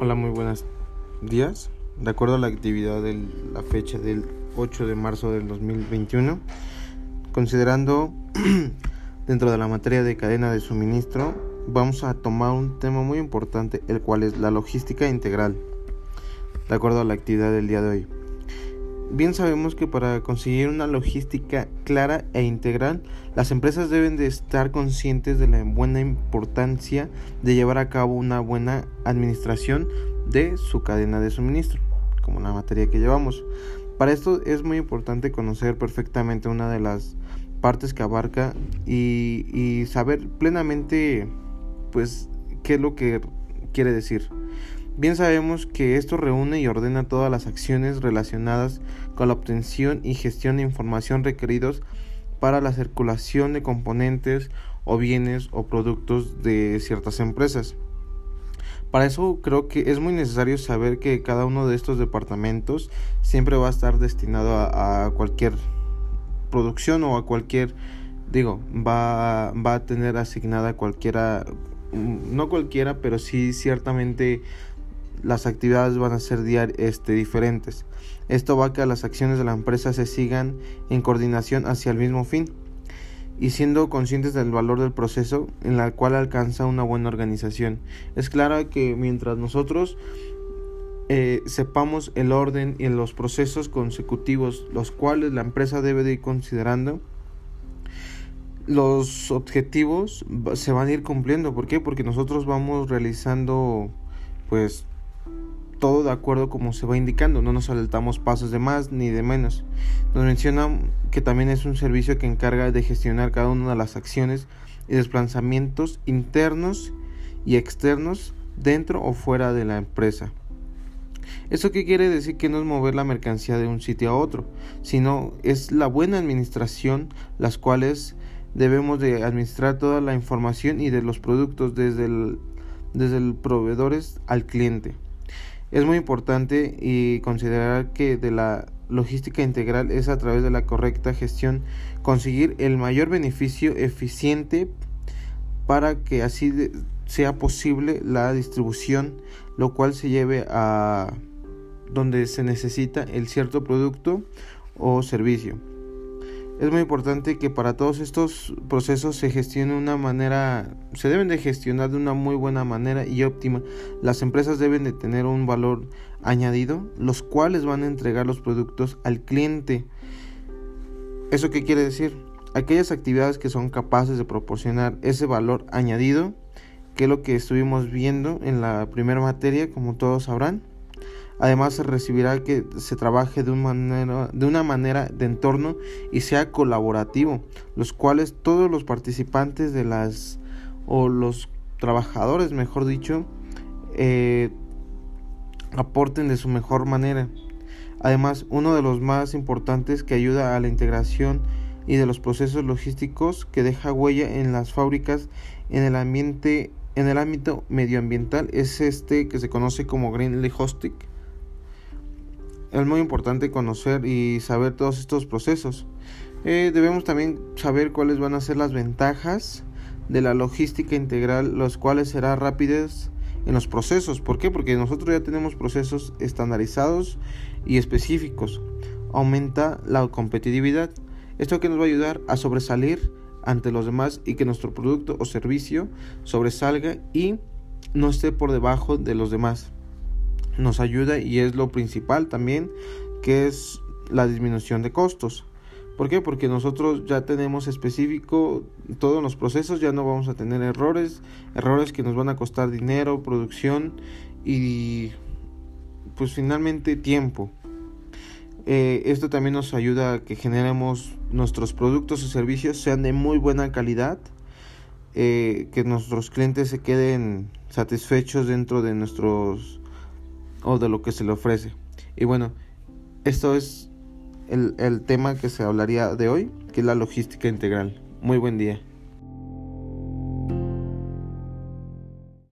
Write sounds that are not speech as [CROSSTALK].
Hola, muy buenos días. De acuerdo a la actividad de la fecha del 8 de marzo del 2021, considerando [CLEARS THROAT] dentro de la materia de cadena de suministro, vamos a tomar un tema muy importante, el cual es la logística integral, de acuerdo a la actividad del día de hoy. Bien sabemos que para conseguir una logística clara e integral, las empresas deben de estar conscientes de la buena importancia de llevar a cabo una buena administración de su cadena de suministro, como la materia que llevamos. Para esto es muy importante conocer perfectamente una de las partes que abarca y, y saber plenamente pues qué es lo que quiere decir. Bien sabemos que esto reúne y ordena todas las acciones relacionadas con la obtención y gestión de información requeridos para la circulación de componentes o bienes o productos de ciertas empresas. Para eso creo que es muy necesario saber que cada uno de estos departamentos siempre va a estar destinado a, cualquier producción o a cualquier, digo, va, va a tener asignada cualquiera, no cualquiera, pero sí ciertamente las actividades van a ser este, diferentes. Esto va a que las acciones de la empresa se sigan en coordinación hacia el mismo fin y siendo conscientes del valor del proceso en el cual alcanza una buena organización. Es claro que mientras nosotros eh, sepamos el orden y los procesos consecutivos los cuales la empresa debe de ir considerando, los objetivos se van a ir cumpliendo. ¿Por qué? Porque nosotros vamos realizando pues todo de acuerdo como se va indicando, no nos saltamos pasos de más ni de menos. Nos menciona que también es un servicio que encarga de gestionar cada una de las acciones y desplazamientos internos y externos dentro o fuera de la empresa. ¿Eso qué quiere decir? Que no es mover la mercancía de un sitio a otro, sino es la buena administración, las cuales debemos de administrar toda la información y de los productos desde el, desde el proveedores al cliente. Es muy importante y considerar que de la logística integral es a través de la correcta gestión conseguir el mayor beneficio eficiente para que así sea posible la distribución, lo cual se lleve a donde se necesita el cierto producto o servicio. Es muy importante que para todos estos procesos se gestione de una manera, se deben de gestionar de una muy buena manera y óptima. Las empresas deben de tener un valor añadido, los cuales van a entregar los productos al cliente. ¿Eso qué quiere decir? Aquellas actividades que son capaces de proporcionar ese valor añadido, que es lo que estuvimos viendo en la primera materia, como todos sabrán. Además se recibirá que se trabaje de una, manera, de una manera de entorno y sea colaborativo, los cuales todos los participantes de las o los trabajadores, mejor dicho, eh, aporten de su mejor manera. Además, uno de los más importantes que ayuda a la integración y de los procesos logísticos que deja huella en las fábricas en el ambiente en el ámbito medioambiental es este que se conoce como Green Logistic es muy importante conocer y saber todos estos procesos. Eh, debemos también saber cuáles van a ser las ventajas de la logística integral, los cuales será rápidas en los procesos. ¿Por qué? Porque nosotros ya tenemos procesos estandarizados y específicos. Aumenta la competitividad. Esto que nos va a ayudar a sobresalir ante los demás y que nuestro producto o servicio sobresalga y no esté por debajo de los demás nos ayuda y es lo principal también, que es la disminución de costos. ¿Por qué? Porque nosotros ya tenemos específico todos los procesos, ya no vamos a tener errores, errores que nos van a costar dinero, producción y pues finalmente tiempo. Eh, esto también nos ayuda a que generemos nuestros productos o servicios sean de muy buena calidad, eh, que nuestros clientes se queden satisfechos dentro de nuestros o de lo que se le ofrece. Y bueno, esto es el, el tema que se hablaría de hoy, que es la logística integral. Muy buen día.